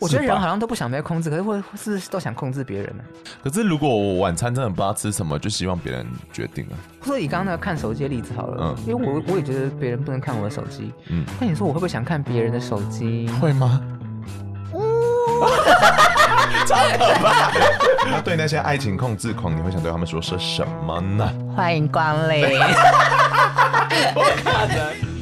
我觉得人好像都不想被控制，可是会是都想控制别人呢？可是如果我晚餐真的不知道吃什么，就希望别人决定啊。所以以刚刚那个看手机的例子好了，嗯，因为我我也觉得别人不能看我的手机，嗯，那你说我会不会想看别人的手机？会吗？超可怕！那对那些爱情控制狂，你会想对他们说些什么呢？欢迎光临。不可能。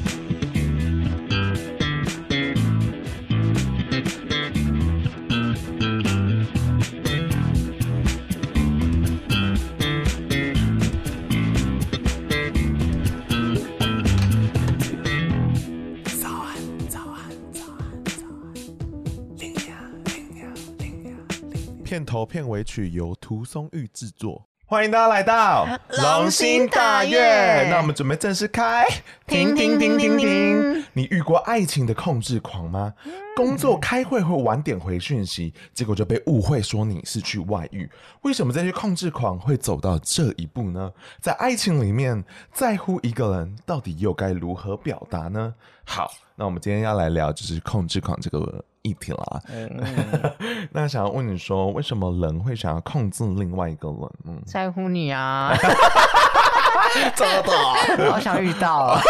片头片尾曲由涂松玉制作，欢迎大家来到龙心大悦。那我们准备正式开，停停停停停。你遇过爱情的控制狂吗？工作开会会晚点回讯息，结果就被误会说你是去外遇。为什么这些控制狂会走到这一步呢？在爱情里面，在乎一个人到底又该如何表达呢？好，那我们今天要来聊就是控制狂这个。议题啦，嗯、那想要问你说，为什么人会想要控制另外一个人？嗯，在乎你啊，真的，好想遇到，啊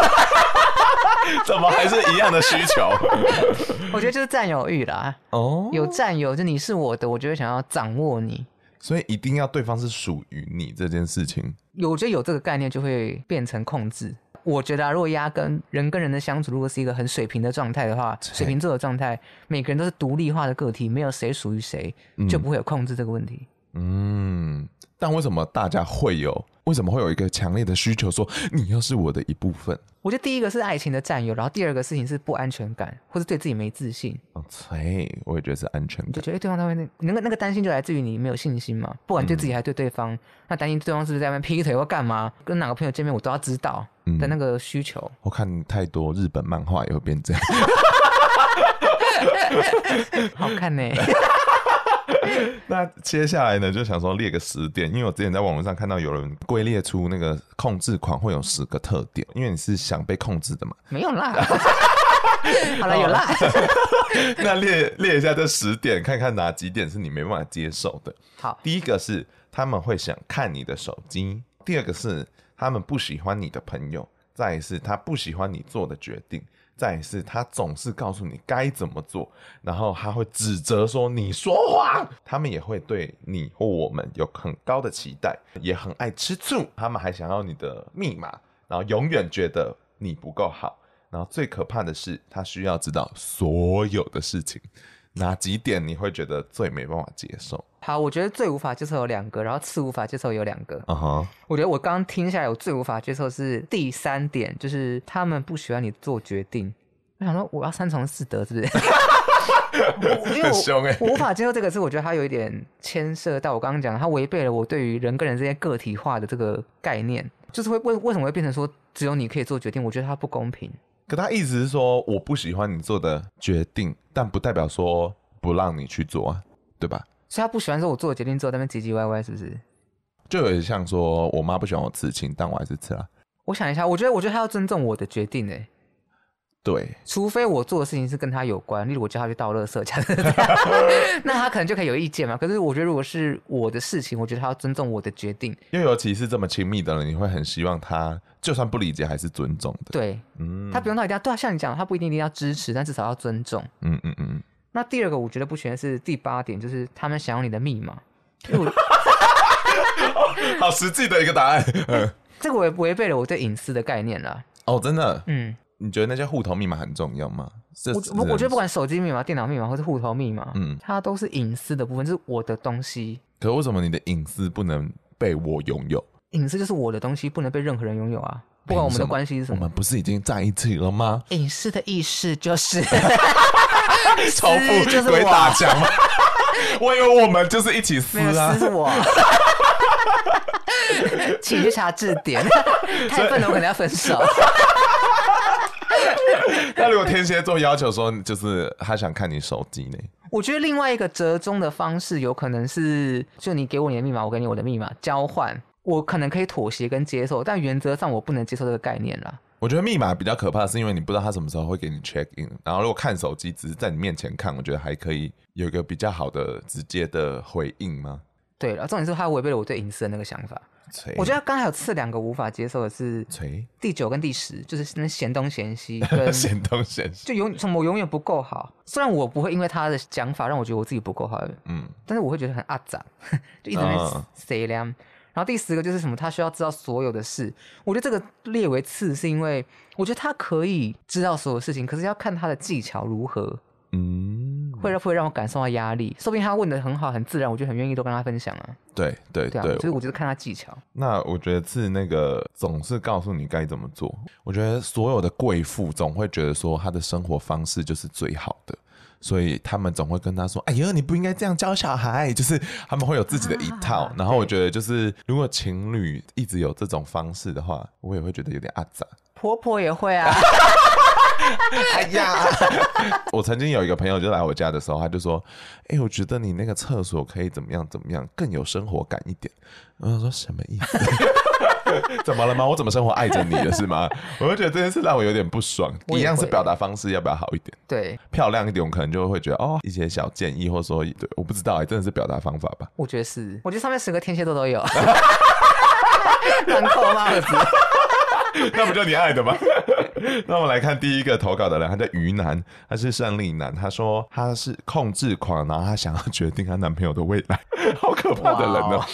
怎么还是一样的需求？我觉得就是占有欲啦。哦，有占有，就你是我的，我就会想要掌握你，所以一定要对方是属于你这件事情。有，我觉得有这个概念，就会变成控制。我觉得啊，如果压根人跟人的相处，如果是一个很水平的状态的话，水瓶座的状态，每个人都是独立化的个体，没有谁属于谁，就不会有控制这个问题。嗯，但为什么大家会有？为什么会有一个强烈的需求，说你要是我的一部分？我觉得第一个是爱情的占有，然后第二个事情是不安全感，或是对自己没自信。哦，对，我也觉得是安全感。就觉得对方他会那那个那个担心就来自于你没有信心嘛，不管对自己还对对方，嗯、那担心对方是不是在那边劈腿或干嘛，跟哪个朋友见面我都要知道的那个需求。嗯、我看太多日本漫画也会变这样，好看呢、欸。那接下来呢，就想说列个十点，因为我之前在网络上看到有人归列出那个控制狂会有十个特点，因为你是想被控制的嘛。没有啦，好了，有啦。那列列一下这十点，看看哪几点是你没办法接受的。好，第一个是他们会想看你的手机，第二个是他们不喜欢你的朋友，再一是他不喜欢你做的决定。但是，他总是告诉你该怎么做，然后他会指责说你说谎。他们也会对你或我们有很高的期待，也很爱吃醋。他们还想要你的密码，然后永远觉得你不够好。然后最可怕的是，他需要知道所有的事情。哪几点你会觉得最没办法接受？好，我觉得最无法接受有两个，然后次无法接受有两个。啊哈、uh，huh. 我觉得我刚刚听下来，我最无法接受是第三点，就是他们不喜欢你做决定。我想说，我要三从四德，是不是？因为我我无法接受这个，是我觉得它有一点牵涉到我刚刚讲，它违背了我对于人跟人之间个体化的这个概念，就是会为为什么会变成说只有你可以做决定？我觉得它不公平。可他意思是说，我不喜欢你做的决定，但不代表说不让你去做啊，对吧？所以他不喜欢说我做的决定之后在那边唧唧歪歪，是不是？就有点像说我妈不喜欢我刺青，但我还是吃了。我想一下，我觉得，我觉得他要尊重我的决定，哎，对，除非我做的事情是跟他有关，例如我叫他去倒垃圾，那他可能就可以有意见嘛。可是我觉得，如果是我的事情，我觉得他要尊重我的决定，因为尤其是这么亲密的人，你会很希望他。就算不理解，还是尊重的。对，嗯，他不用到一定要对啊，像你讲，他不一定一定要支持，但至少要尊重。嗯嗯嗯。那第二个，我觉得不全是第八点，就是他们想要你的密码。好实际的一个答案。嗯，这个违违背了我对隐私的概念了。哦，真的。嗯，你觉得那些户头密码很重要吗？我我觉得不管手机密码、电脑密码或是户头密码，嗯，它都是隐私的部分，就是我的东西。可为什么你的隐私不能被我拥有？隐私就是我的东西，不能被任何人拥有啊！不管我们的关系是什么，我们不是已经在一起了吗？隐私的意思就是，重复就是鬼打墙吗？我以为我们就是一起撕啊。请去查字典，太笨了，我可能要分手。那如果天蝎座要求说，就是他想看你手机呢？我觉得另外一个折中的方式，有可能是就你给我你的密码，我给你我的密码交换，我可能可以妥协跟接受，但原则上我不能接受这个概念啦。我觉得密码比较可怕，是因为你不知道他什么时候会给你 check in，然后如果看手机只是在你面前看，我觉得还可以有一个比较好的直接的回应吗？对了，重点是他违背了我对隐私的那个想法。我觉得刚才有次两个无法接受的是，第九跟第十，就是那嫌东嫌西，跟嫌东嫌西，就永从我永远不够好。虽然我不会因为他的讲法让我觉得我自己不够好，嗯，但是我会觉得很阿杂，就一直在塞凉。然后第十个就是什么，他需要知道所有的事。我觉得这个列为次，是因为我觉得他可以知道所有事情，可是要看他的技巧如何。嗯，会让会让我感受到压力。说不定他问的很好，很自然，我就很愿意都跟他分享啊。对对对，所以我觉得看他技巧。那我觉得是那个总是告诉你该怎么做。我觉得所有的贵妇总会觉得说她的生活方式就是最好的，所以他们总会跟他说：“哎呀，你不应该这样教小孩。”就是他们会有自己的一套。啊、然后我觉得就是如果情侣一直有这种方式的话，我也会觉得有点阿杂。婆婆也会啊。哎呀！我曾经有一个朋友就来我家的时候，他就说：“哎、欸，我觉得你那个厕所可以怎么样怎么样，更有生活感一点。”我说：“什么意思？怎么了吗？我怎么生活爱着你了是吗？”我就觉得这件事让我有点不爽。一样是表达方式，要不要好一点？对，漂亮一点，我可能就会觉得哦，一些小建议，或者说对，我不知道哎、欸，真的是表达方法吧？我觉得是，我觉得上面十个天蝎座都有，很扣帽子。那不就你爱的吗？那我们来看第一个投稿的人，他叫鱼男，他是胜利男。他说他是控制狂，然后他想要决定他男朋友的未来，好可怕的人哦、喔。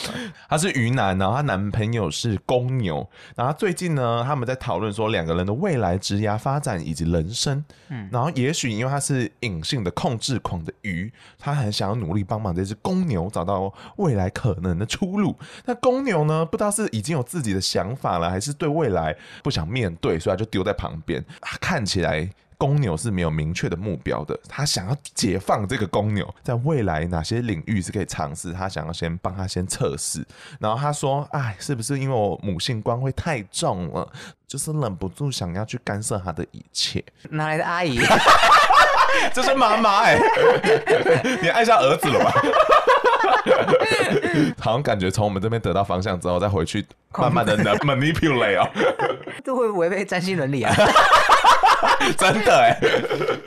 他是鱼男，然后他男朋友是公牛。然后最近呢，他们在讨论说两个人的未来职业发展以及人生。嗯，然后也许因为他是隐性的控制狂的鱼，他很想要努力帮忙这只公牛找到未来可能的出路。那公牛呢，不知道是已经有自己的想法了，还是对未来。不想面对，所以他就丢在旁边。看起来公牛是没有明确的目标的，他想要解放这个公牛，在未来哪些领域是可以尝试，他想要先帮他先测试。然后他说：“哎，是不是因为我母性光辉太重了，就是忍不住想要去干涉他的一切？”哪来的阿姨？这是妈妈哎，你爱上儿子了吧？好像感觉从我们这边得到方向之后，再回去慢慢的 manipulate 啊，这会违背占星伦理啊！真的哎，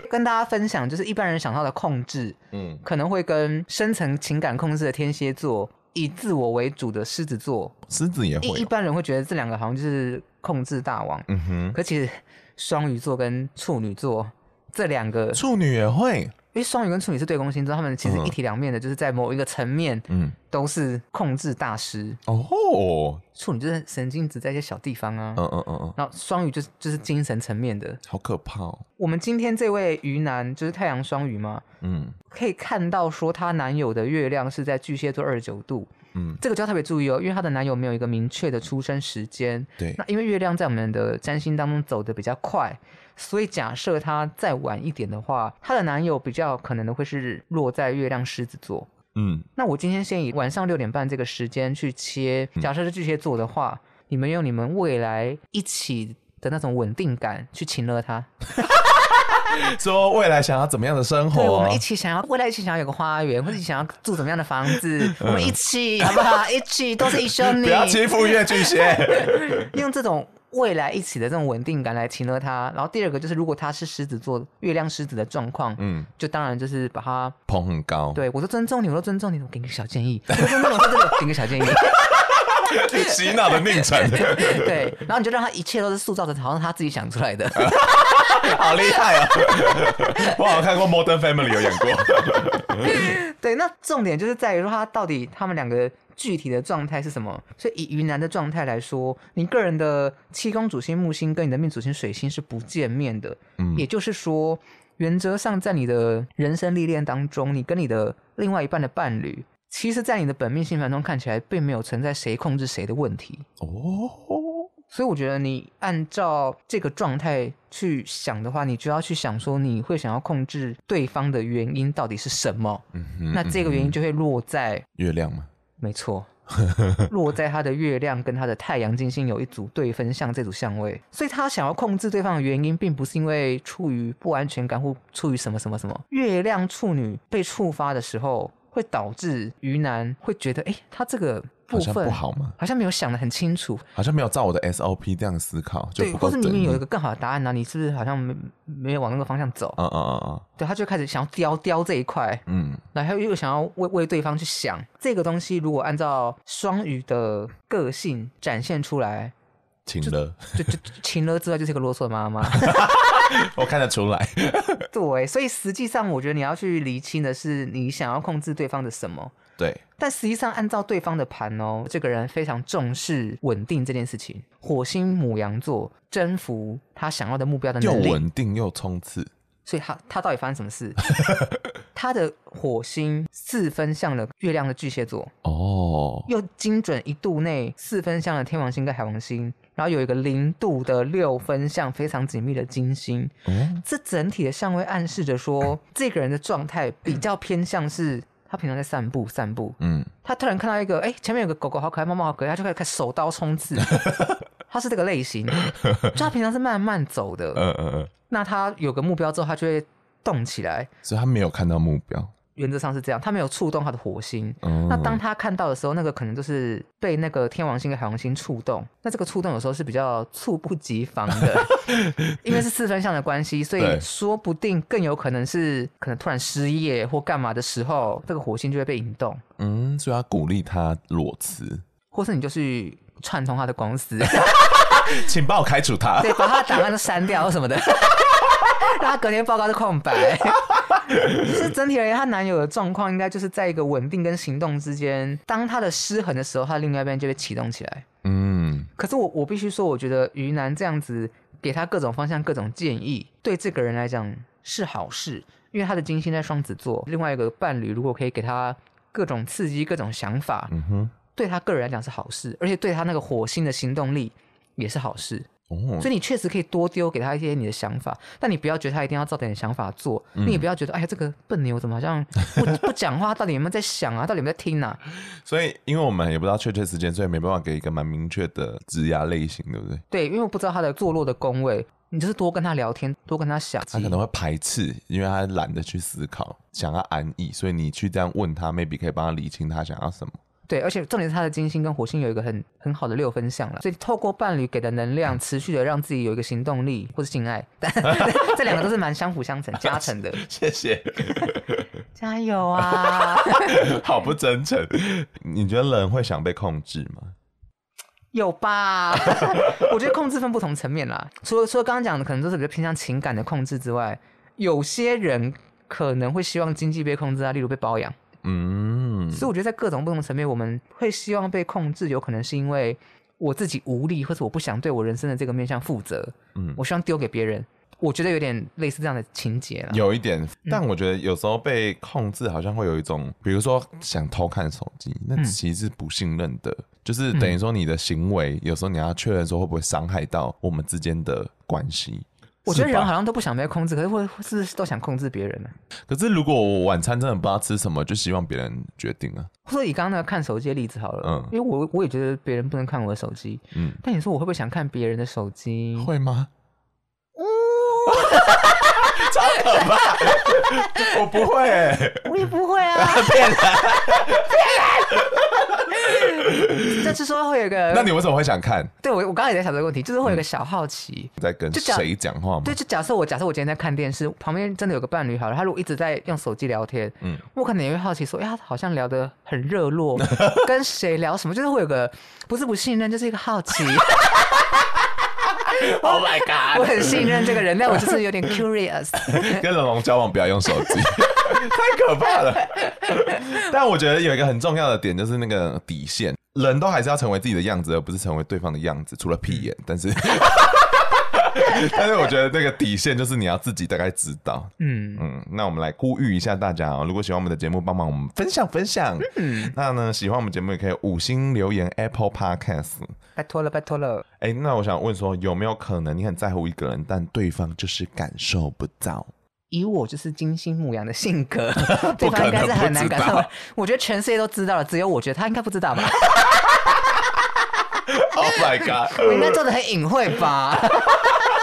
跟大家分享，就是一般人想到的控制，嗯，可能会跟深层情感控制的天蝎座，以自我为主的狮子座，狮子也会，一般人会觉得这两个好像就是控制大王，嗯哼，可其实双鱼座跟处女座这两个，处女也会。因为双鱼跟处女是对宫星座，他们其实一体两面的，就是在某一个层面，嗯，都是控制大师。哦，处女就是神经质在一些小地方啊，嗯嗯嗯嗯，然后双鱼就是就是精神层面的，好可怕哦。我们今天这位鱼男就是太阳双鱼嘛，嗯，可以看到说她男友的月亮是在巨蟹座二十九度，嗯，这个就要特别注意哦，因为她的男友没有一个明确的出生时间，对，那因为月亮在我们的占星当中走得比较快。所以假设她再晚一点的话，她的男友比较可能的会是落在月亮狮子座。嗯，那我今天先以晚上六点半这个时间去切，假设是巨蟹座的话，嗯、你们用你们未来一起的那种稳定感去请勒他，说未来想要怎么样的生活？对，我们一起想要未来一起想要有个花园，或者想要住怎么样的房子？我们一起好不好？一起都是一兄弟，不要欺负月巨蟹，用这种。未来一起的这种稳定感来情勒他，然后第二个就是如果他是狮子座，月亮狮子的状况，嗯，就当然就是把他捧很高。对，我都尊重你，我都 尊重你，我给你个小建议，我说那种说这个，给你个小建议，洗脑的命程。对，然后你就让他一切都是塑造的，好像他自己想出来的，好厉害啊！我好像看过《Modern Family》有演过。对，那重点就是在于说他到底他们两个。具体的状态是什么？所以以云南的状态来说，你个人的七宫主星木星跟你的命主星水星是不见面的。嗯，也就是说，原则上在你的人生历练当中，你跟你的另外一半的伴侣，其实，在你的本命星盘中看起来并没有存在谁控制谁的问题。哦，所以我觉得你按照这个状态去想的话，你就要去想说你会想要控制对方的原因到底是什么。嗯哼，那这个原因就会落在月亮吗？没错，落在他的月亮跟他的太阳金星有一组对分相这组相位，所以他想要控制对方的原因，并不是因为出于不安全感或出于什么什么什么。月亮处女被触发的时候，会导致鱼男会觉得，哎，他这个。部分好不好吗？好像没有想的很清楚，好像没有照我的 SOP 这样思考，就不对，或是明明有一个更好的答案呢、啊？你是不是好像没没有往那个方向走？啊啊啊啊，对，他就开始想要雕雕这一块，嗯，然后又想要为为对方去想这个东西，如果按照双鱼的个性展现出来，情勒，就就情勒之外就是一个啰嗦的妈妈，我看得出来，对，所以实际上我觉得你要去厘清的是你想要控制对方的什么。对，但实际上按照对方的盘哦，这个人非常重视稳定这件事情。火星母羊座征服他想要的目标的能力，又稳定又冲刺。所以他他到底发生什么事？他的火星四分向了月亮的巨蟹座哦，又精准一度内四分向了天王星跟海王星，然后有一个零度的六分相非常紧密的金星。嗯，这整体的相位暗示着说，这个人的状态比较偏向是。他平常在散步，散步。嗯，他突然看到一个，哎、欸，前面有个狗狗好可爱，猫猫好可爱，他就开始手刀冲刺。他是这个类型，就他平常是慢慢走的。嗯嗯嗯。那他有个目标之后，他就会动起来。所以他没有看到目标。原则上是这样，他没有触动他的火星。嗯、那当他看到的时候，那个可能就是被那个天王星跟海王星触动。那这个触动有时候是比较猝不及防的，因为是四分相的关系，所以说不定更有可能是可能突然失业或干嘛的时候，这个火星就会被引动。嗯，所以要鼓励他裸辞，或是你就去串通他的公司，请帮我开除他，对，把他的档案都删掉什么的。让他隔天报告是空白，是整体而言，她男友的状况应该就是在一个稳定跟行动之间。当他的失衡的时候，他另外一边就会启动起来。嗯，可是我我必须说，我觉得于南这样子给他各种方向、各种建议，对这个人来讲是好事，因为他的金星在双子座。另外一个伴侣如果可以给他各种刺激、各种想法，嗯哼，对他个人来讲是好事，而且对他那个火星的行动力也是好事。所以你确实可以多丢给他一些你的想法，但你不要觉得他一定要照着你的想法做，嗯、你也不要觉得哎呀这个笨牛怎么好像不不讲话，到底有没有在想啊？到底有没有在听啊？所以因为我们也不知道确切时间，所以没办法给一个蛮明确的指压类型，对不对？对，因为我不知道他的坐落的工位，你就是多跟他聊天，多跟他想。他可能会排斥，因为他懒得去思考，想要安逸，所以你去这样问他，maybe 可以帮他理清他想要什么。对，而且重点是他的金星跟火星有一个很很好的六分相了，所以透过伴侣给的能量，持续的让自己有一个行动力或是性爱，但 这两个都是蛮相辅相成、加成的。谢谢，加油啊！好不真诚。你觉得人会想被控制吗？有吧？我觉得控制分不同层面啦。除了说刚刚讲的，可能都是比较偏向情感的控制之外，有些人可能会希望经济被控制啊，例如被包养。嗯，所以我觉得在各种不同层面，我们会希望被控制，有可能是因为我自己无力，或者我不想对我人生的这个面向负责。嗯，我希望丢给别人，我觉得有点类似这样的情节了。有一点，但我觉得有时候被控制，好像会有一种，比如说想偷看手机，那其实是不信任的，嗯、就是等于说你的行为，有时候你要确认说会不会伤害到我们之间的关系。我觉得人好像都不想被控制，可是会是，是都想控制别人呢？可是如果我晚餐真的不知道吃什么，就希望别人决定啊。所以以刚刚那个看手机的例子好了，嗯，因为我我也觉得别人不能看我的手机，嗯，但你说我会不会想看别人的手机？会吗？哦，超可怕！我不会、欸，我也不会啊，骗人，骗人。这 次说会有一个，那你为什么会想看？对我，我刚刚也在想这个问题，就是会有一个小好奇，嗯、在跟谁讲话吗？对，就假设我假设我今天在看电视，旁边真的有个伴侣，好了，他如果一直在用手机聊天，嗯，我可能也会好奇说，哎，他好像聊得很热络，跟谁聊什么？就是会有个不是不信任，就是一个好奇。Oh my god！我很信任这个人，但我就是有点 curious。跟龙龙交往不要用手机，太可怕了。但我觉得有一个很重要的点，就是那个底线，人都还是要成为自己的样子，而不是成为对方的样子。除了屁眼，但是但是我觉得那个底线就是你要自己大概知道。嗯嗯，那我们来呼吁一下大家啊、喔，如果喜欢我们的节目，帮忙我们分享分享。嗯，那呢，喜欢我们节目也可以五星留言 Apple Podcast。拜托了，拜托了。哎、欸，那我想问说，有没有可能你很在乎一个人，但对方就是感受不到？以我就是金星牧羊的性格，对方应该是很难感受。我觉得全世界都知道了，只有我觉得他应该不知道吧。Oh my god！我应该做的很隐晦吧？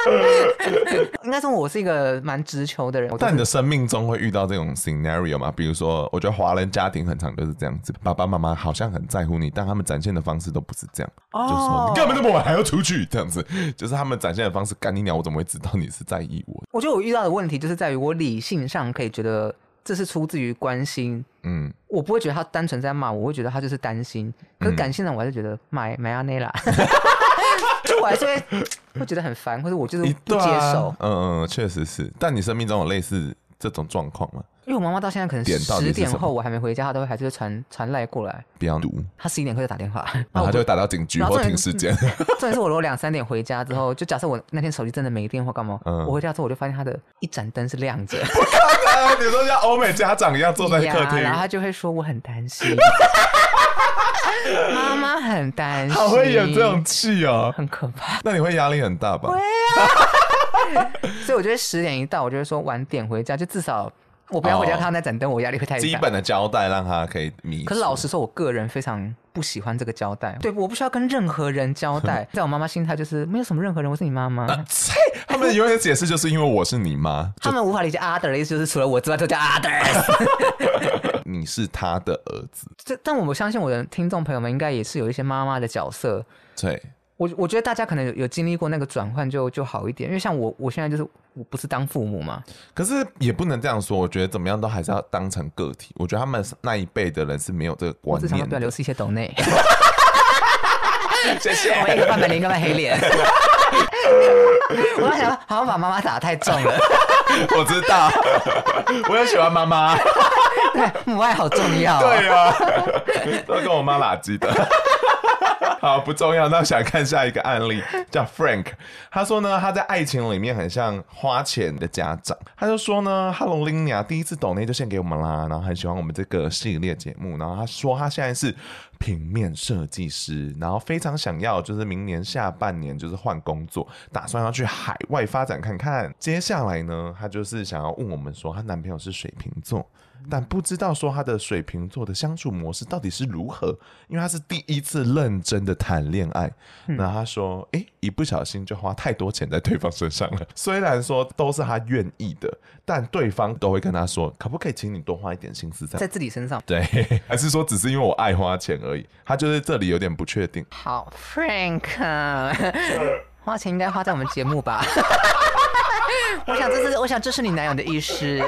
应该说我是一个蛮直球的人。但你的生命中会遇到这种 scenario 吗？比如说，我觉得华人家庭很常都是这样子，爸爸妈妈好像很在乎你，但他们展现的方式都不是这样。哦，就是说你干嘛那么晚还要出去？这样子，就是他们展现的方式。干你鸟，我怎么会知道你是在意我？我觉得我遇到的问题就是在于我理性上可以觉得。这是出自于关心，嗯，我不会觉得他单纯在骂我，我会觉得他就是担心。可是感性上，我还是觉得买买阿内拉，就 我还是会会觉得很烦，或者我就是不接受。嗯嗯，确实是。但你生命中有类似这种状况吗？因为我妈妈到现在可能十点后我还没回家，她都会还是会传传赖过来。比方读，她十一点会打电话，然后她就会打到警局或停时间。重点是我如果两三点回家之后，就假设我那天手机真的没电或干嘛，嗯、我回家之后我就发现她的一盏灯是亮着。你说像欧美家长一样坐在客厅，然后她就会说我很担心，妈妈很担心，好会演这种戏哦，很可怕。那你会压力很大吧？会啊。所以我觉得十点一到，我就会说晚点回家，就至少。我不要回家看到那盏灯，oh, 我压力会太大。基本的交代让他可以迷。可是老实说，我个人非常不喜欢这个交代。对，我不需要跟任何人交代。在我妈妈心态就是没有什么任何人，我是你妈妈。啊、他们永远解释就是因为我是你妈。他们无法理解 other 的意思，就是除了我之外都叫 other。你是他的儿子。这，但我相信我的听众朋友们应该也是有一些妈妈的角色。对。我我觉得大家可能有有经历过那个转换，就就好一点。因为像我，我现在就是我不是当父母嘛。可是也不能这样说，我觉得怎么样都还是要当成个体。我觉得他们那一辈的人是没有这个观念。我只想要流失一些抖内。谢谢。我一个半白脸，一个半黑脸。我在想，好像把妈妈打得太重了。我知道，我也喜欢妈妈。对，母爱好重要。对呀、啊，都跟我妈拉鸡的。好，不重要。那我想看下一个案例，叫 Frank。他说呢，他在爱情里面很像花钱的家长。他就说呢，Hello Linia，第一次抖内就献给我们啦，然后很喜欢我们这个系列节目。然后他说他现在是平面设计师，然后非常想要就是明年下半年就是换工作，打算要去海外发展看看。接下来呢，他就是想要问我们说，她男朋友是水瓶座。但不知道说他的水瓶座的相处模式到底是如何，因为他是第一次认真的谈恋爱。那、嗯、他说，哎、欸，一不小心就花太多钱在对方身上了。虽然说都是他愿意的，但对方都会跟他说，可不可以请你多花一点心思在在自己身上？对，还是说只是因为我爱花钱而已？他就是这里有点不确定。好，Frank，花钱应该花在我们节目吧？我想这是，我想这是你男友的意思。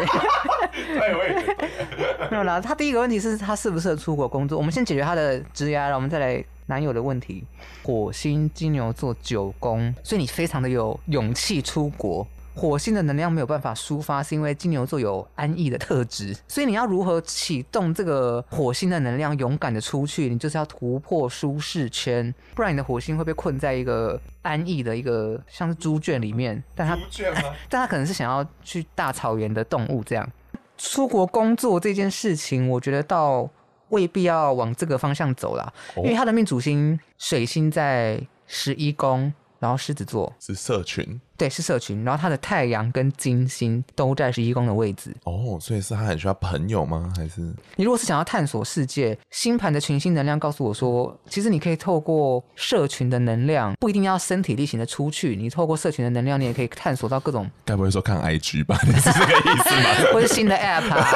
没有啦，他第一个问题是他适不适合出国工作。我们先解决他的职业，然后我们再来男友的问题。火星金牛座九宫，所以你非常的有勇气出国。火星的能量没有办法抒发，是因为金牛座有安逸的特质，所以你要如何启动这个火星的能量，勇敢的出去？你就是要突破舒适圈，不然你的火星会被困在一个安逸的一个像是猪圈里面。但他，但他可能是想要去大草原的动物这样。出国工作这件事情，我觉得倒未必要往这个方向走啦，因为他的命主星水星在十一宫。然后狮子座是社群，对，是社群。然后他的太阳跟金星都在十一宫的位置。哦，所以是他很需要朋友吗？还是你如果是想要探索世界，星盘的群星能量告诉我说，其实你可以透过社群的能量，不一定要身体力行的出去。你透过社群的能量，你也可以探索到各种。该不会说看 IG 吧？你是这个意思吗？或是新的 App 啊？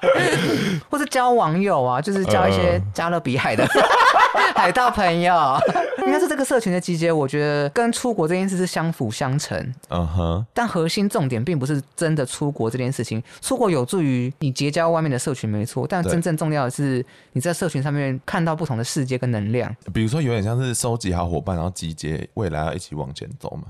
或是交网友啊？就是交一些加勒比海的。海盗朋友，应该是这个社群的集结。我觉得跟出国这件事是相辅相成。嗯哼。但核心重点并不是真的出国这件事情。出国有助于你结交外面的社群，没错。但真正重要的是你在社群上面看到不同的世界跟能量。比如说，有点像是收集好伙伴，然后集结未来要一起往前走嘛。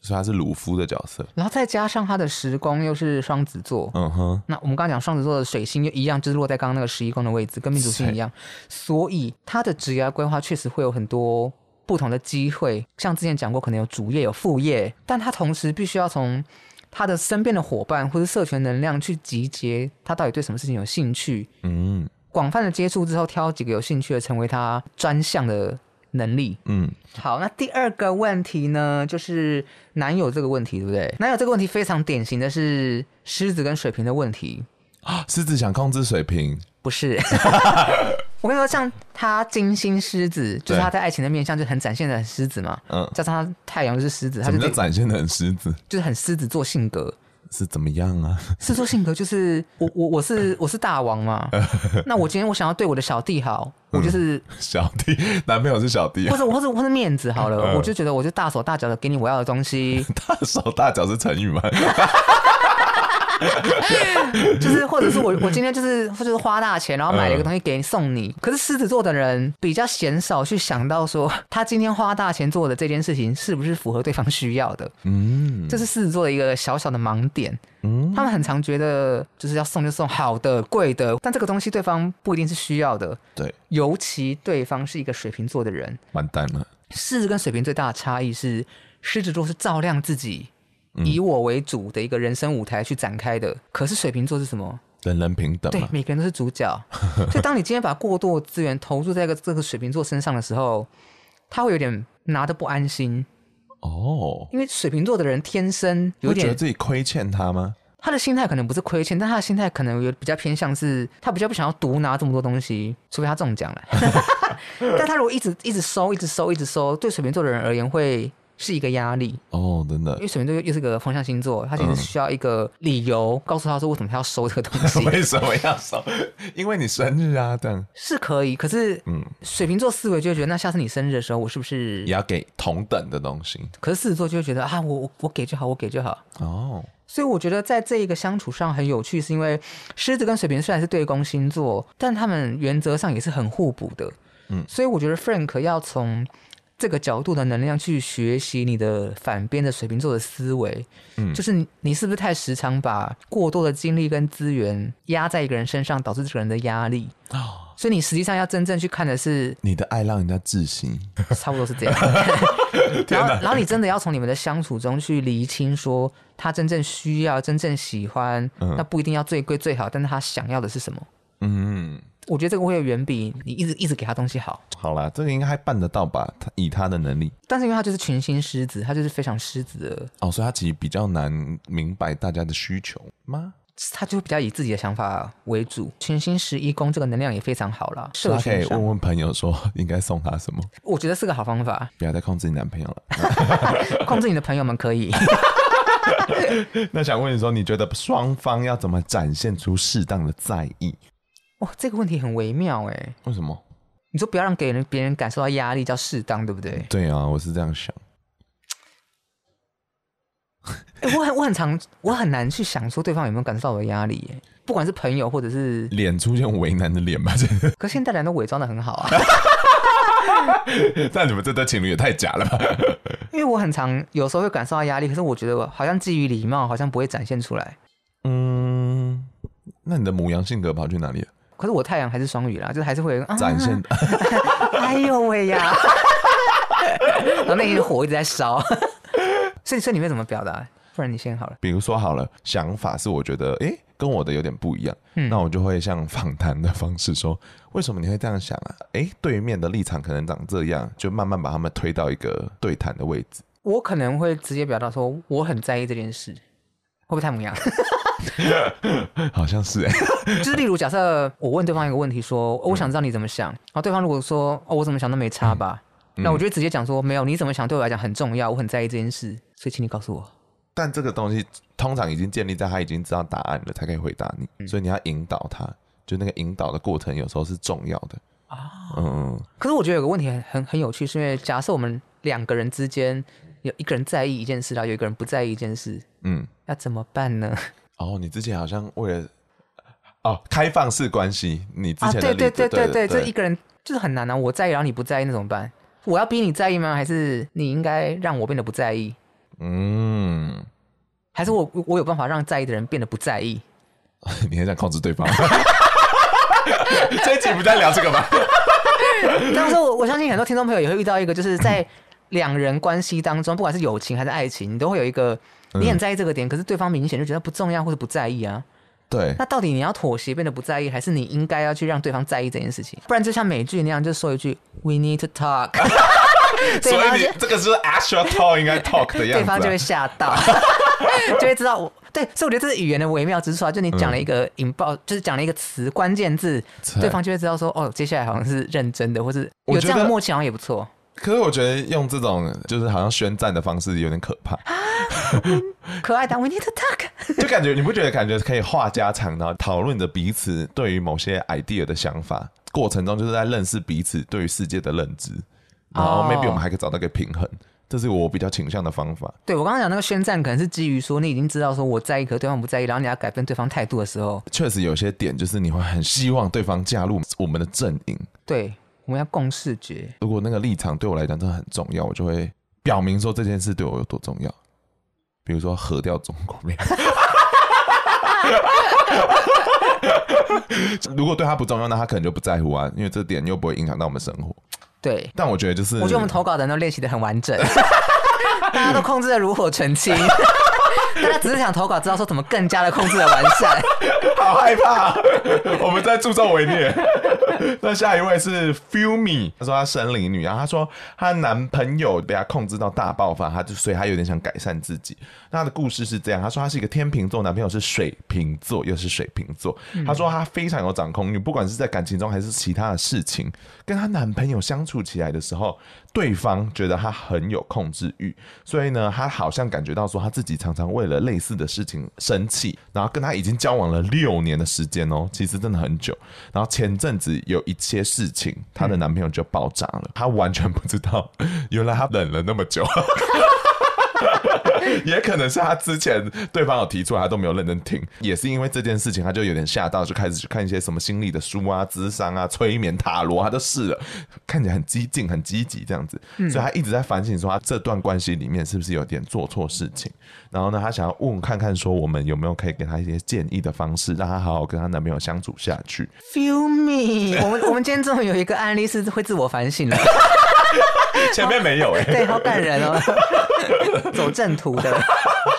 所以他是鲁夫的角色，然后再加上他的时宫又是双子座，嗯哼。那我们刚刚讲双子座的水星又一样，就是落在刚刚那个十一宫的位置，跟命主星一样。所以他的职业规划确实会有很多不同的机会，像之前讲过，可能有主业有副业，但他同时必须要从他的身边的伙伴或者社群能量去集结，他到底对什么事情有兴趣，嗯，广泛的接触之后，挑几个有兴趣的，成为他专项的能力，嗯，好，那第二个问题呢，就是男友这个问题，对不对？男友这个问题非常典型的是狮子跟水瓶的问题啊，狮子想控制水瓶，不是。我跟你说，像他金星狮子，就是他在爱情的面相就很展现的很狮子嘛。嗯，加上他太阳就是狮子，他就展现的很狮子，就是很狮子座性格。是怎么样啊？狮子座性格就是 我我我是我是大王嘛。那我今天我想要对我的小弟好，我就是、嗯、小弟，男朋友是小弟、啊，或者或者或者面子好了，嗯、我就觉得我就大手大脚的给你我要的东西。大手大脚是成语吗？就是，或者是我，我今天就是，就是花大钱，然后买了一个东西给你送你。可是狮子座的人比较鲜少去想到说，他今天花大钱做的这件事情是不是符合对方需要的。嗯，这是狮子座的一个小小的盲点。嗯，他们很常觉得就是要送就送好的、贵的，但这个东西对方不一定是需要的。对，尤其对方是一个水瓶座的人，完蛋了。狮子跟水瓶最大的差异是，狮子座是照亮自己。以我为主的一个人生舞台去展开的，可是水瓶座是什么？人人平等，对，每个人都是主角。所以当你今天把过多的资源投入在一个这个水瓶座身上的时候，他会有点拿的不安心哦。因为水瓶座的人天生有点觉得自己亏欠他吗？他的心态可能不是亏欠，但他的心态可能有比较偏向是，他比较不想要独拿这么多东西，除非他中奖了。但他如果一直一直收，一直收，一直收，对水瓶座的人而言会。是一个压力哦，真的，因为水瓶座又是个风象星座，他其实需要一个理由告诉他说为什么他要收这个东西。为什么要收？因为你生日啊，这样是可以。可是，嗯，水瓶座思维就会觉得，那下次你生日的时候，我是不是也要给同等的东西？可是狮子座就会觉得啊，我我我给就好，我给就好。哦，所以我觉得在这一个相处上很有趣，是因为狮子跟水瓶虽然是对宫星座，但他们原则上也是很互补的。嗯，所以我觉得 Frank 要从。这个角度的能量去学习你的反边的水瓶座的思维，嗯，就是你你是不是太时常把过多的精力跟资源压在一个人身上，导致这个人的压力哦。所以你实际上要真正去看的是你的爱让人家窒息，差不多是这样。然后然后你真的要从你们的相处中去厘清，说他真正需要、真正喜欢，嗯、那不一定要最贵最好，但是他想要的是什么？嗯。我觉得这个会有远比你一直一直给他东西好。好啦，这个应该还办得到吧？他以他的能力，但是因为他就是群星狮子，他就是非常狮子的哦，所以他其实比较难明白大家的需求吗？他就比较以自己的想法为主。群星十一宫这个能量也非常好了，他可以问问朋友说 应该送他什么？我觉得是个好方法。不要再控制你男朋友了，控制你的朋友们可以。那想问你说，你觉得双方要怎么展现出适当的在意？哇，这个问题很微妙哎。为什么？你说不要让给人别人感受到压力叫适当，对不对？对啊，我是这样想。哎，我很我很常我很难去想说对方有没有感受到我的压力耶，不管是朋友或者是脸出现为难的脸吧，真的。可是现代人都伪装的很好啊。但你们这对情侣也太假了吧？因为我很常有时候会感受到压力，可是我觉得好像基于礼貌，好像不会展现出来。嗯，那你的母羊性格跑去哪里了？可是我太阳还是双鱼啦，就是还是会展现。哎呦喂呀！然后那天火一直在烧，所以，所以你会怎么表达？不然你先好了。比如说好了，想法是我觉得，哎、欸，跟我的有点不一样，嗯、那我就会像访谈的方式说，为什么你会这样想啊？哎、欸，对面的立场可能长这样，就慢慢把他们推到一个对谈的位置。我可能会直接表达说，我很在意这件事，会不会太模样？好像是哎，就是例如假设我问对方一个问题，说我想知道你怎么想，然后对方如果说哦我怎么想都没差吧，那我就直接讲说没有，你怎么想对我来讲很重要，我很在意这件事，所以请你告诉我。但这个东西通常已经建立在他已经知道答案了才可以回答你，所以你要引导他，就那个引导的过程有时候是重要的。啊。嗯，可是我觉得有个问题很很很有趣，是因为假设我们两个人之间有一个人在意一件事，然后有一个人不在意一件事，嗯，要怎么办呢？哦，你之前好像为了哦开放式关系，你之前的啊，对对对对对，这一个人就是很难啊。我在意，然后你不在意，那怎么办？我要逼你在意吗？还是你应该让我变得不在意？嗯，还是我我有办法让在意的人变得不在意？你很想控制对方？这一集不在聊这个吗？但是我我相信很多听众朋友也会遇到一个，就是在两人关系当中，不管是友情还是爱情，你都会有一个你很在意这个点，可是对方明显就觉得不重要或者不在意啊。对，那到底你要妥协变得不在意，还是你应该要去让对方在意这件事情？不然就像美剧那样，就说一句 “We need to talk”，所以你这个是 actual talk 应该 talk 的样子，对方就会吓到，就会知道我对。所以我觉得这是语言的微妙之处啊，就你讲了一个引爆，嗯、就是讲了一个词关键字，对方就会知道说哦，接下来好像是认真的，或是有这样的默契，好像也不错。可是我觉得用这种就是好像宣战的方式有点可怕。可爱的，We need to talk，就感觉你不觉得感觉可以话家常，然后讨论着彼此对于某些 idea 的想法，过程中就是在认识彼此对于世界的认知，然后 maybe 我们还可以找到一个平衡，这是我比较倾向的方法。对，我刚刚讲那个宣战，可能是基于说你已经知道说我在意，可对方不在意，然后你要改变对方态度的时候，确实有些点就是你会很希望对方加入我们的阵营。对。我们要共视觉。如果那个立场对我来讲真的很重要，我就会表明说这件事对我有多重要。比如说核掉中国面。如果对他不重要，那他可能就不在乎啊，因为这点又不会影响到我们生活。对。但我觉得就是，我觉得我们投稿的人都练习的很完整，大家都控制的炉火纯青。大家只是想投稿，知道说怎么更加的控制的完善。好害怕，我们在助纣为虐。那下一位是 Me，他说他生理女，然后他说她男朋友被她控制到大爆发，他就所以他有点想改善自己。那他的故事是这样，他说他是一个天秤座，男朋友是水瓶座，又是水瓶座。他说他非常有掌控欲，不管是在感情中还是其他的事情，跟她男朋友相处起来的时候，对方觉得他很有控制欲，所以呢，他好像感觉到说他自己常常为了类似的事情生气，然后跟他已经交往了六年的时间哦，其实真的很久。然后前阵子有一些事情，她的男朋友就爆炸了，她完全不知道，原来他忍了那么久。也可能是他之前对方有提出来，他都没有认真听，也是因为这件事情，他就有点吓到，就开始去看一些什么心理的书啊、智商啊、催眠、塔罗，他都试了，看起来很激进、很积极这样子，所以他一直在反省说，他这段关系里面是不是有点做错事情，然后呢，他想要问看看说，我们有没有可以给他一些建议的方式，让他好好跟他男朋友相处下去。Feel me，我们我们今天终于有一个案例是会自我反省了。前面没有哎、欸，对，好感人哦，走正途的。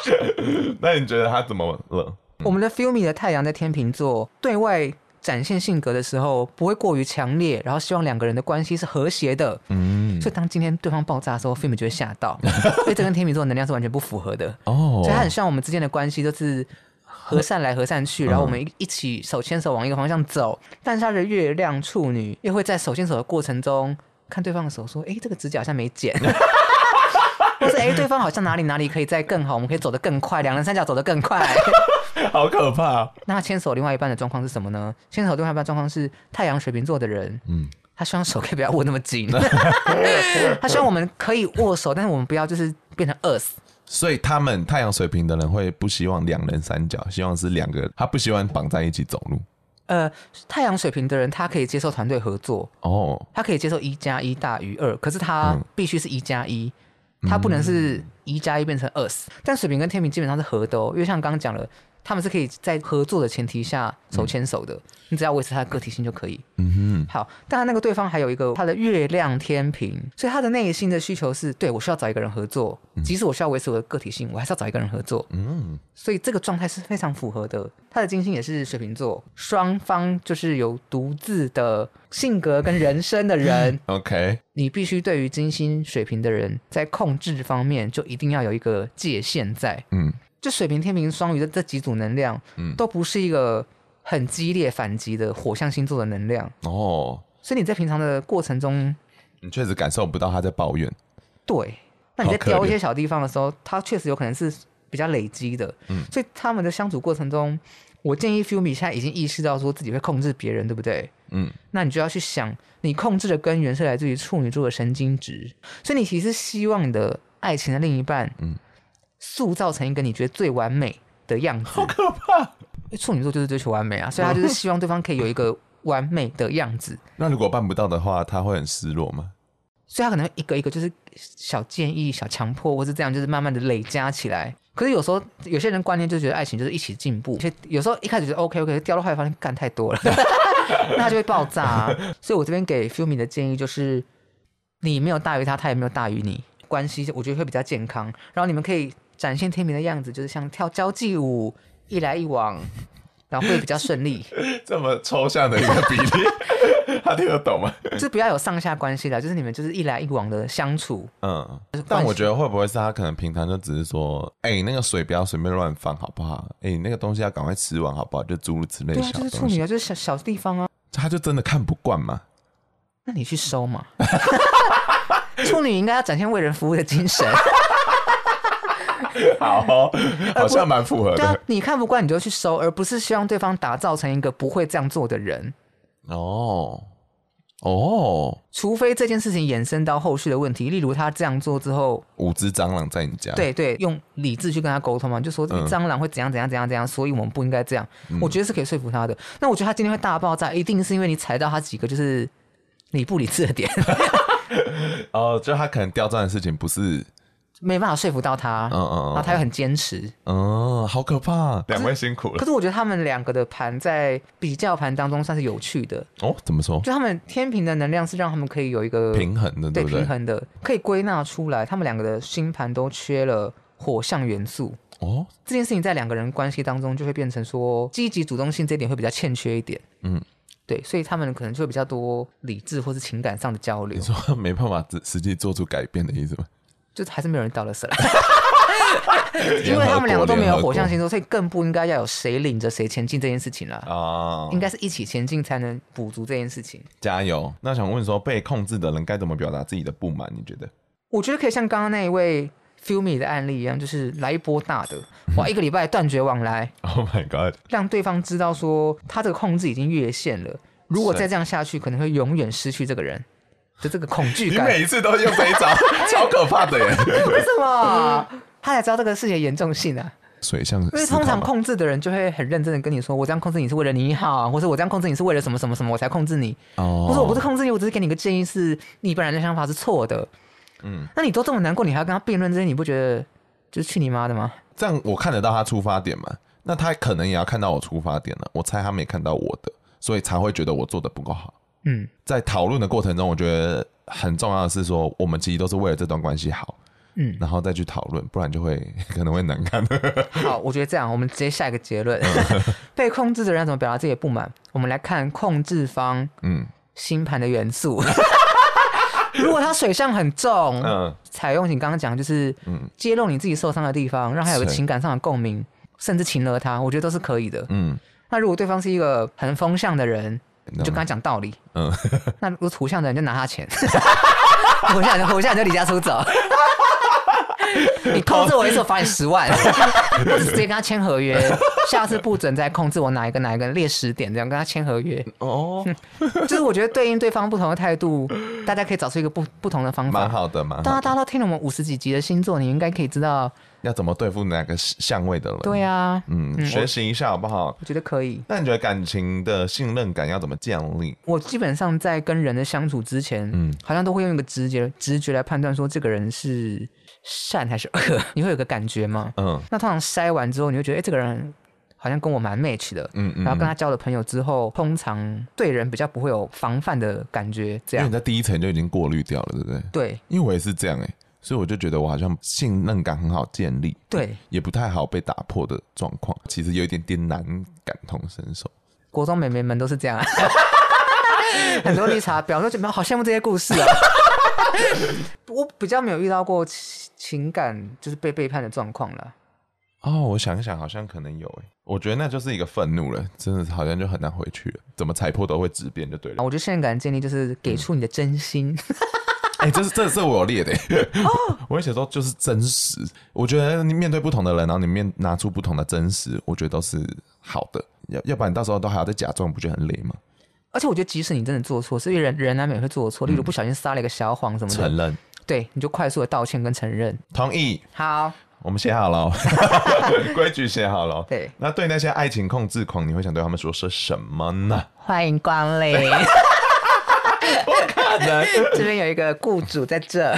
那你觉得他怎么了？我们的 Feel Me 的太阳在天秤座，对外展现性格的时候不会过于强烈，然后希望两个人的关系是和谐的。嗯，所以当今天对方爆炸的时候，Feel Me 就会吓到，所以这跟天秤座的能量是完全不符合的。哦，所以他很希望我们之间的关系都是和善来和善去，然后我们一一起手牵手往一个方向走。但是他的月亮处女又会在手牵手的过程中。看对方的手，说：“哎，这个指甲好像没剪，或是哎，对方好像哪里哪里可以再更好，我们可以走得更快，两人三角走得更快，好可怕。”那他牵手另外一半的状况是什么呢？牵手另外一半状况是太阳水瓶座的人，嗯，他希望手可以不要握那么紧，他希望我们可以握手，但是我们不要就是变成饿死。所以他们太阳水瓶的人会不希望两人三角，希望是两个，他不希望绑在一起走路。呃，太阳水瓶的人，他可以接受团队合作哦，他可以接受一加一大于二，可是他必须是一加一，他不能是一加一变成二十。但水瓶跟天秤基本上是合的哦，因为像刚刚讲了。他们是可以在合作的前提下手牵手的，嗯、你只要维持他的个体性就可以。嗯哼，好，但他那个对方还有一个他的月亮天平，所以他的内心的需求是对我需要找一个人合作，嗯、即使我需要维持我的个体性，我还是要找一个人合作。嗯，所以这个状态是非常符合的。他的金星也是水瓶座，双方就是有独自的性格跟人生的人。OK，你必须对于金星水瓶的人在控制方面就一定要有一个界限在。嗯。就水瓶、天平、双鱼的这几组能量，嗯，都不是一个很激烈反击的火象星座的能量哦。所以你在平常的过程中，你确实感受不到他在抱怨。对，那你在挑一些小地方的时候，他确实有可能是比较累积的。嗯，所以他们的相处过程中，我建议 Me 现在已经意识到说自己会控制别人，对不对？嗯，那你就要去想，你控制的根源是来自于处女座的神经质，所以你其实希望你的爱情的另一半，嗯。塑造成一个你觉得最完美的样子，好可怕！处女座就是追求完美啊，所以他就是希望对方可以有一个完美的样子。那如果办不到的话，他会很失落吗？所以他可能一个一个就是小建议、小强迫，或是这样，就是慢慢的累加起来。可是有时候有些人观念就觉得爱情就是一起进步，有些有时候一开始觉得 OK OK，掉到后来发现干太多了。那他就会爆炸、啊。所以我这边给 Fumi 的建议就是，你没有大于他，他也没有大于你，关系我觉得会比较健康。然后你们可以展现天明的样子，就是像跳交际舞，一来一往。然后会比较顺利，这么抽象的一个比例，他听得懂吗？就不要有上下关系的，就是你们就是一来一往的相处。嗯，但我觉得会不会是他可能平常就只是说，哎、欸，那个水不要随便乱放，好不好？哎、欸，那个东西要赶快吃完，好不好？就诸如此类。对啊，就是处女啊，就是小小地方啊。他就真的看不惯吗？那你去收嘛。处女应该要展现为人服务的精神。好、哦，好像蛮符合的。对啊，你看不惯你就去收，而不是希望对方打造成一个不会这样做的人。哦，哦，除非这件事情衍生到后续的问题，例如他这样做之后，五只蟑螂在你家。对对，用理智去跟他沟通嘛，就说蟑螂会怎样怎样怎样怎样，所以我们不应该这样。嗯、我觉得是可以说服他的。那我觉得他今天会大爆炸，一定是因为你踩到他几个就是你不理智的点。哦，就他可能刁钻的事情不是。没办法说服到他，嗯嗯，然后他又很坚持，嗯，好可怕，两位辛苦了。可是我觉得他们两个的盘在比较盘当中算是有趣的哦。怎么说？就他们天平的能量是让他们可以有一个平衡的，对，对，平衡的，可以归纳出来。他们两个的星盘都缺了火象元素哦。这件事情在两个人关系当中就会变成说积极主动性这一点会比较欠缺一点。嗯，对，所以他们可能就会比较多理智或是情感上的交流。你说没办法实实际做出改变的意思吗？就还是没有人倒垃圾来，因为他们两个都没有火象星座，所以更不应该要有谁领着谁前进这件事情了啊！应该是一起前进才能补足这件事情。加油！那想问说，被控制的人该怎么表达自己的不满？你觉得？我觉得可以像刚刚那一位 Filmy 的案例一样，就是来一波大的，哇，一个礼拜断绝往来。Oh my god！让对方知道说他这个控制已经越线了，如果再这样下去，可能会永远失去这个人。就这个恐惧感，你每一次都用这一招，超可怕的耶！为什么？他才知道这个事情的严重性啊。所以像，因为通常控制的人就会很认真的跟你说：“我这样控制你是为了你好，或者我这样控制你是为了什么什么什么，我才控制你。”哦，或者我不是控制你，我只是给你个建议，是你本来的想法是错的。嗯，那你都这么难过，你还要跟他辩论这些，你不觉得就是去你妈的吗？这样我看得到他出发点嘛？那他可能也要看到我出发点了。我猜他没看到我的，所以才会觉得我做的不够好。嗯，在讨论的过程中，我觉得很重要的是说，我们其实都是为了这段关系好，嗯，然后再去讨论，不然就会 可能会难看。好，我觉得这样，我们直接下一个结论：嗯、被控制的人怎么表达自己的不满？我们来看控制方，嗯，星盘的元素。嗯、如果他水象很重，嗯，采用你刚刚讲，就是嗯，揭露你自己受伤的地方，让他有个情感上的共鸣，甚至擒了他，我觉得都是可以的。嗯，那如果对方是一个很风向的人。你就跟他讲道理，嗯，那如果图像的人就拿他钱，图像人图像人就离家出走，你控制我一次，我罚你十万，或者直接跟他签合约，下次不准再控制我哪一个哪一个列十点，这样跟他签合约。哦，就是我觉得对应对方不同的态度，大家可以找出一个不不同的方法，蛮好的嘛。大家大家都听了我们五十几集的星座，你应该可以知道。要怎么对付哪个相位的人？对啊，嗯，嗯，学习一下好不好？我觉得可以。那你觉得感情的信任感要怎么建立？我基本上在跟人的相处之前，嗯，好像都会用一个直觉直觉来判断说这个人是善还是恶，你会有个感觉吗？嗯，那通常筛完之后，你会觉得，哎，这个人好像跟我蛮 match 的，嗯嗯，然后跟他交了朋友之后，通常对人比较不会有防范的感觉，这样。因为你在第一层就已经过滤掉了，对不对？对，因为我也是这样，哎。所以我就觉得我好像信任感很好建立，对，也不太好被打破的状况，其实有一点点难感同身受。国中美眉们都是这样，啊 很多绿茶婊都觉得好羡慕这些故事啊。我比较没有遇到过情感就是被背叛的状况了。哦，我想一想，好像可能有诶。我觉得那就是一个愤怒了，真的好像就很难回去了，怎么踩破都会直变就对了。我觉得信任感的建立就是给出你的真心。嗯 哎、欸，这是这是我有列的。哦、我会写说就是真实。我觉得你面对不同的人，然后你面拿出不同的真实，我觉得都是好的。要要不然你到时候都还要再假装，不就很累吗？而且我觉得，即使你真的做错，是因为人人难免会做错，例如不小心撒了一个小谎什么的。承认。对，你就快速的道歉跟承认。同意。好，我们写好了，规矩写好了。对。那对那些爱情控制狂，你会想对他们说些什么呢？欢迎光临。不可能，这边有一个雇主在这。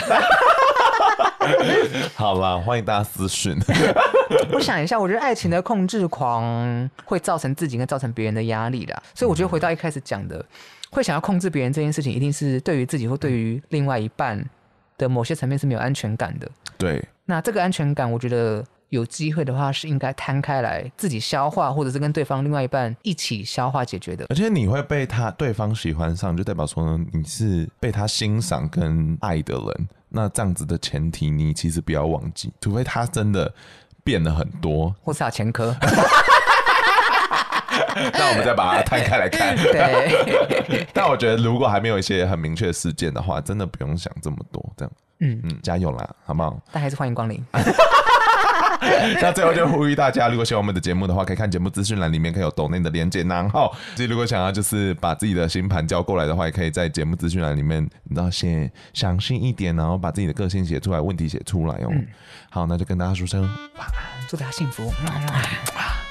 好了，欢迎大家私讯。我想一下，我觉得爱情的控制狂会造成自己跟造成别人的压力啦。所以我觉得回到一开始讲的，会想要控制别人这件事情，一定是对于自己或对于另外一半的某些层面是没有安全感的。对，那这个安全感，我觉得有机会的话是应该摊开来自己消化，或者是跟对方另外一半一起消化解决的。而且你会被他对方喜欢上，就代表说你是被他欣赏跟爱的人。那这样子的前提，你其实不要忘记，除非他真的变了很多，或是他前科。那我们再把它摊开来看。对。但我觉得，如果还没有一些很明确的事件的话，真的不用想这么多。这样，嗯嗯，加油啦，好不好？但还是欢迎光临。那最后就呼吁大家，如果喜欢我们的节目的话，可以看节目资讯栏里面可以有抖内的连接。然后，自己如果想要就是把自己的星盘交过来的话，也可以在节目资讯栏里面，你知道写详细一点，然后把自己的个性写出来，问题写出来哦。好，那就跟大家说声晚安，祝大家幸福。嗯